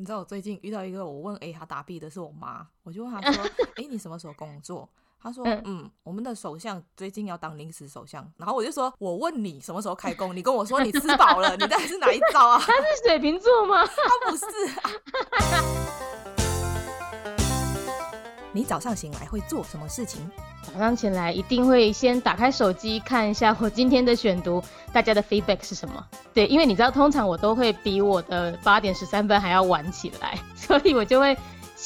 你知道我最近遇到一个，我问 A，他答 B 的是我妈，我就问他说：“哎、欸，你什么时候工作？”他说：“嗯，嗯，我们的首相最近要当临时首相。”然后我就说：“我问你什么时候开工，你跟我说你吃饱了，你到底是哪一招啊？” 他是水瓶座吗？他不是、啊。你早上醒来会做什么事情？早上起来一定会先打开手机看一下我今天的选读，大家的 feedback 是什么？对，因为你知道，通常我都会比我的八点十三分还要晚起来，所以我就会。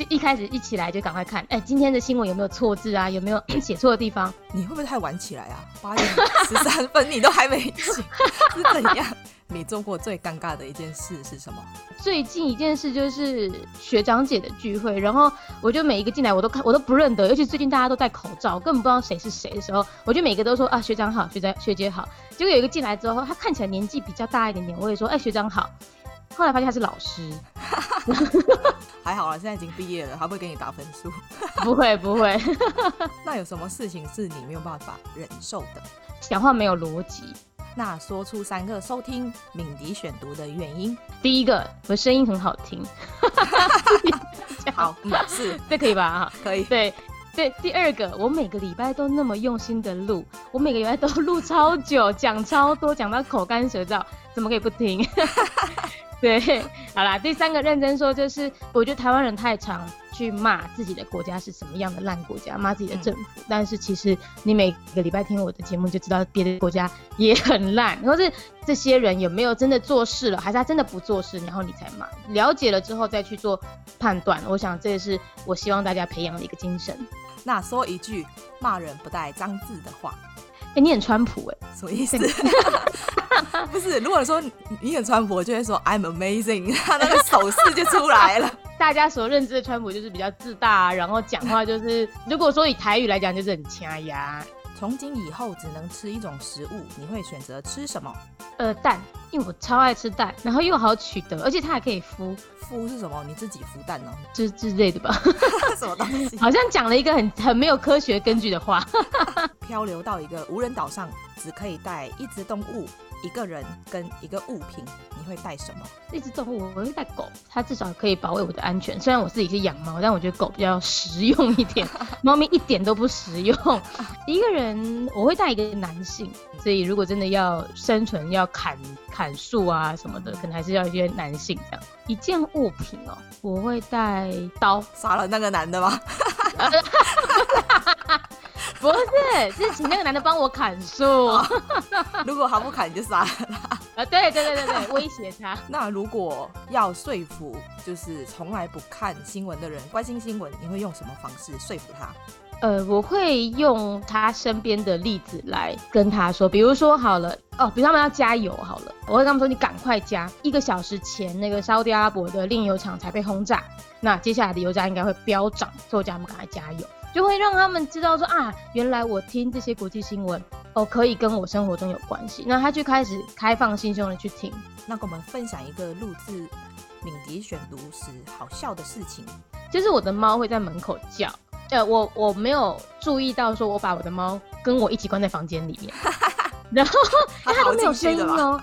一开始一起来就赶快看，哎、今天的新闻有没有错字啊？有没有 写错的地方？你会不会太晚起来啊？八点十三分你都还没起，是怎样？你做过最尴尬的一件事是什么？最近一件事就是学长姐的聚会，然后我就每一个进来我都看我都不认得，尤其最近大家都戴口罩，根本不知道谁是谁的时候，我就每个都说啊学长好，学长学姐好。结果有一个进来之后，他看起来年纪比较大一点点，我也说哎、欸、学长好。后来发现他是老师，还好啦，现在已经毕业了，他不会给你打分数。不会不会。那有什么事情是你没有办法忍受的？讲话没有逻辑。那说出三个收听敏迪选读的原因。第一个，我声音很好听。好，嗯，是，这可以吧？可以。对对。第二个，我每个礼拜都那么用心的录，我每个礼拜都录超久，讲超多，讲到口干舌燥，怎么可以不听？对，好啦，第三个认真说，就是我觉得台湾人太常去骂自己的国家是什么样的烂国家，骂自己的政府。嗯、但是其实你每个礼拜听我的节目，就知道别的国家也很烂。然后是这些人有没有真的做事了，还是他真的不做事，然后你才骂。了解了之后再去做判断，我想这也是我希望大家培养的一个精神。那说一句骂人不带脏字的话。哎、欸，你很川普哎、欸，什么意思？不是，如果说你很川普，我就会说 I'm amazing，他那个手势就出来了。大家所认知的川普就是比较自大，然后讲话就是，如果说以台语来讲，就是很掐牙。从今以后只能吃一种食物，你会选择吃什么？呃，蛋，因为我超爱吃蛋，然后又好取得，而且它还可以孵。孵是什么？你自己孵蛋哦？之之类的吧？什么东西？好像讲了一个很很没有科学根据的话。漂流到一个无人岛上，只可以带一只动物。一个人跟一个物品，你会带什么？一只动物，我会带狗，它至少可以保卫我的安全。虽然我自己是养猫，但我觉得狗比较实用一点，猫咪一点都不实用。一个人，我会带一个男性，所以如果真的要生存，要砍砍树啊什么的，可能还是要一些男性这样。一件物品哦，我会带刀，杀了那个男的吗？不是，是请那个男的帮我砍树。如果他不砍，你就杀了他。啊，对对对对对，威胁他。那如果要说服，就是从来不看新闻的人关心新闻，你会用什么方式说服他？呃，我会用他身边的例子来跟他说，比如说好了，哦，比如他们要加油好了，我会跟他们说，你赶快加。一个小时前，那个沙特阿拉伯的炼油厂才被轰炸，那接下来的油价应该会飙涨，所以我叫他们赶快加油。就会让他们知道说啊，原来我听这些国际新闻哦，可以跟我生活中有关系。那他就开始开放心胸的去听。那跟我们分享一个录制敏迪选读时好笑的事情，就是我的猫会在门口叫。呃，我我没有注意到说我把我的猫跟我一起关在房间里面，然后它都没有声音哦，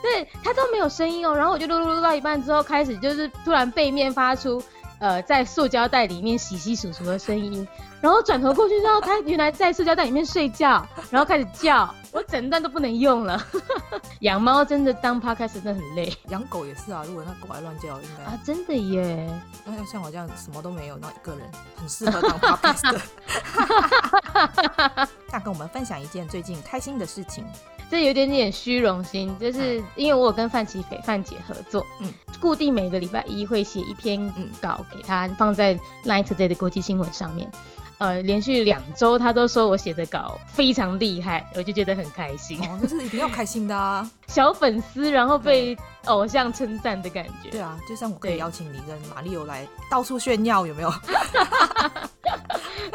对，它都没有声音哦。然后我就撸撸撸到一半之后，开始就是突然背面发出。呃，在塑胶袋里面洗洗鼠鼠的声音，然后转头过去之后，它原来在塑胶袋里面睡觉，然后开始叫，我整段都不能用了。养猫真的当 podcast 真的很累，养狗也是啊。如果那狗还乱叫，应该啊，真的耶。那要像我这样什么都没有，那一个人很适合当 podcast。那跟我们分享一件最近开心的事情。这有点点虚荣心，就是因为我有跟范琪斐范姐合作，嗯，固定每个礼拜一会写一篇稿给她，放在 Line Today 的国际新闻上面。呃，连续两周他都说我写的稿非常厉害，我就觉得很开心。哦，这是一定要开心的啊！小粉丝，然后被偶像称赞的感觉。对啊，就像我可以邀请你跟马丽欧来到处炫耀，有没有？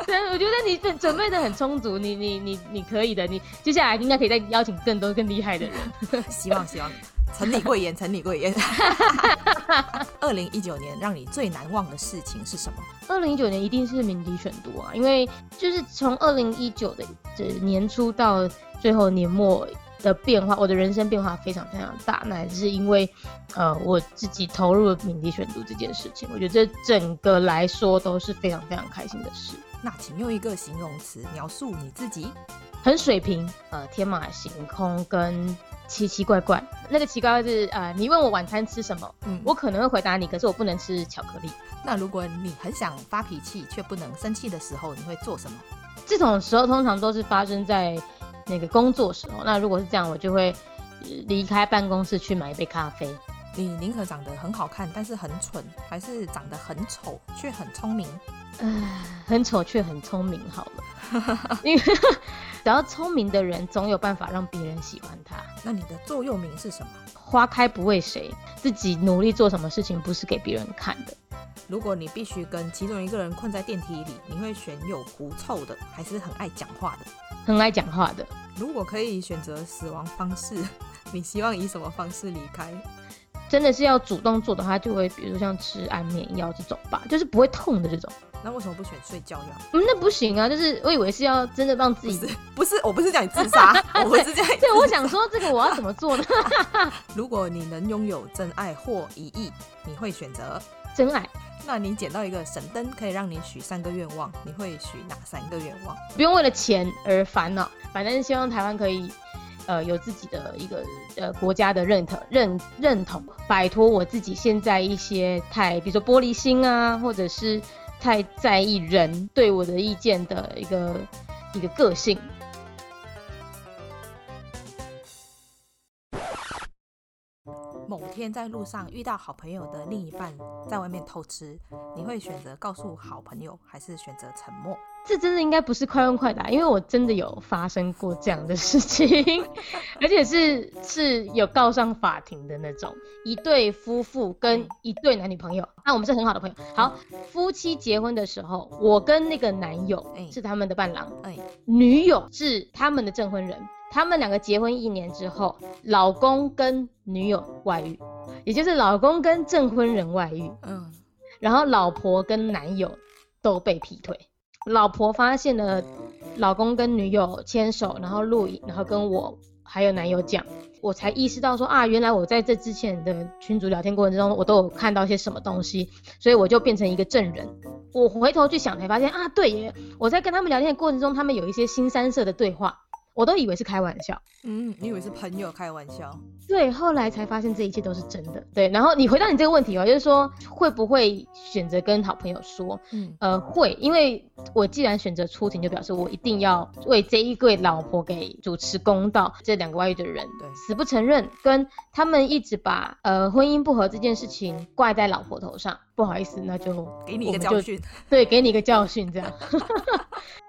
对，我觉得你准准备的很充足，你你你你可以的，你接下来应该可以再邀请更多更厉害的人。希 望希望，承你贵言，承你贵言。二零一九年让你最难忘的事情是什么？二零一九年一定是敏迪选读啊，因为就是从二零一九的这年初到最后年末，的变化，我的人生变化非常非常大。那也是因为，呃，我自己投入了敏迪选读这件事情，我觉得这整个来说都是非常非常开心的事。那请用一个形容词描述你自己。很水平，呃，天马行空跟奇奇怪怪。那个奇怪是，呃，你问我晚餐吃什么，嗯，我可能会回答你，可是我不能吃巧克力。那如果你很想发脾气却不能生气的时候，你会做什么？这种时候通常都是发生在那个工作时候。那如果是这样，我就会离开办公室去买一杯咖啡。你宁可长得很好看，但是很蠢，还是长得很丑却很聪明？呃，很丑却很聪明，好了，因为 只要聪明的人总有办法让别人喜欢他。那你的座右铭是什么？花开不为谁，自己努力做什么事情不是给别人看的。如果你必须跟其中一个人困在电梯里，你会选有狐臭的，还是很爱讲话的？很爱讲话的。如果可以选择死亡方式，你希望以什么方式离开？真的是要主动做的话，就会比如像吃安眠药这种吧，就是不会痛的这种。那为什么不选睡觉药？嗯，那不行啊，就是我以为是要真的让自己，不是，不是，我不是叫你自杀，我不是这样。对，我想说这个我要怎么做呢？如果你能拥有真爱或一亿，你会选择真爱。那你捡到一个神灯，可以让你许三个愿望，你会许哪三个愿望？不用为了钱而烦恼，反正希望台湾可以。呃，有自己的一个呃国家的认同认认同，摆脱我自己现在一些太，比如说玻璃心啊，或者是太在意人对我的意见的一个一个个性。某天在路上遇到好朋友的另一半在外面偷吃，你会选择告诉好朋友，还是选择沉默？这真的应该不是快问快答，因为我真的有发生过这样的事情，而且是是有告上法庭的那种。一对夫妇跟一对男女朋友，那我们是很好的朋友。好，夫妻结婚的时候，我跟那个男友是他们的伴郎，哎，女友是他们的证婚人。他们两个结婚一年之后，老公跟女友外遇，也就是老公跟证婚人外遇，嗯，然后老婆跟男友都被劈腿。老婆发现了老公跟女友牵手，然后录影，然后跟我还有男友讲，我才意识到说啊，原来我在这之前的群组聊天过程中，我都有看到些什么东西，所以我就变成一个证人。我回头去想才发现啊，对耶，我在跟他们聊天的过程中，他们有一些新三色的对话。我都以为是开玩笑，嗯，你以为是朋友开玩笑？对，后来才发现这一切都是真的。对，然后你回答你这个问题哦，就是说会不会选择跟好朋友说？嗯，呃，会，因为我既然选择出庭，就表示我一定要为这一对老婆给主持公道。这两个外遇的人，对，死不承认，跟他们一直把呃婚姻不和这件事情怪在老婆头上。不好意思，那就给你一个教训，对，给你一个教训，这样。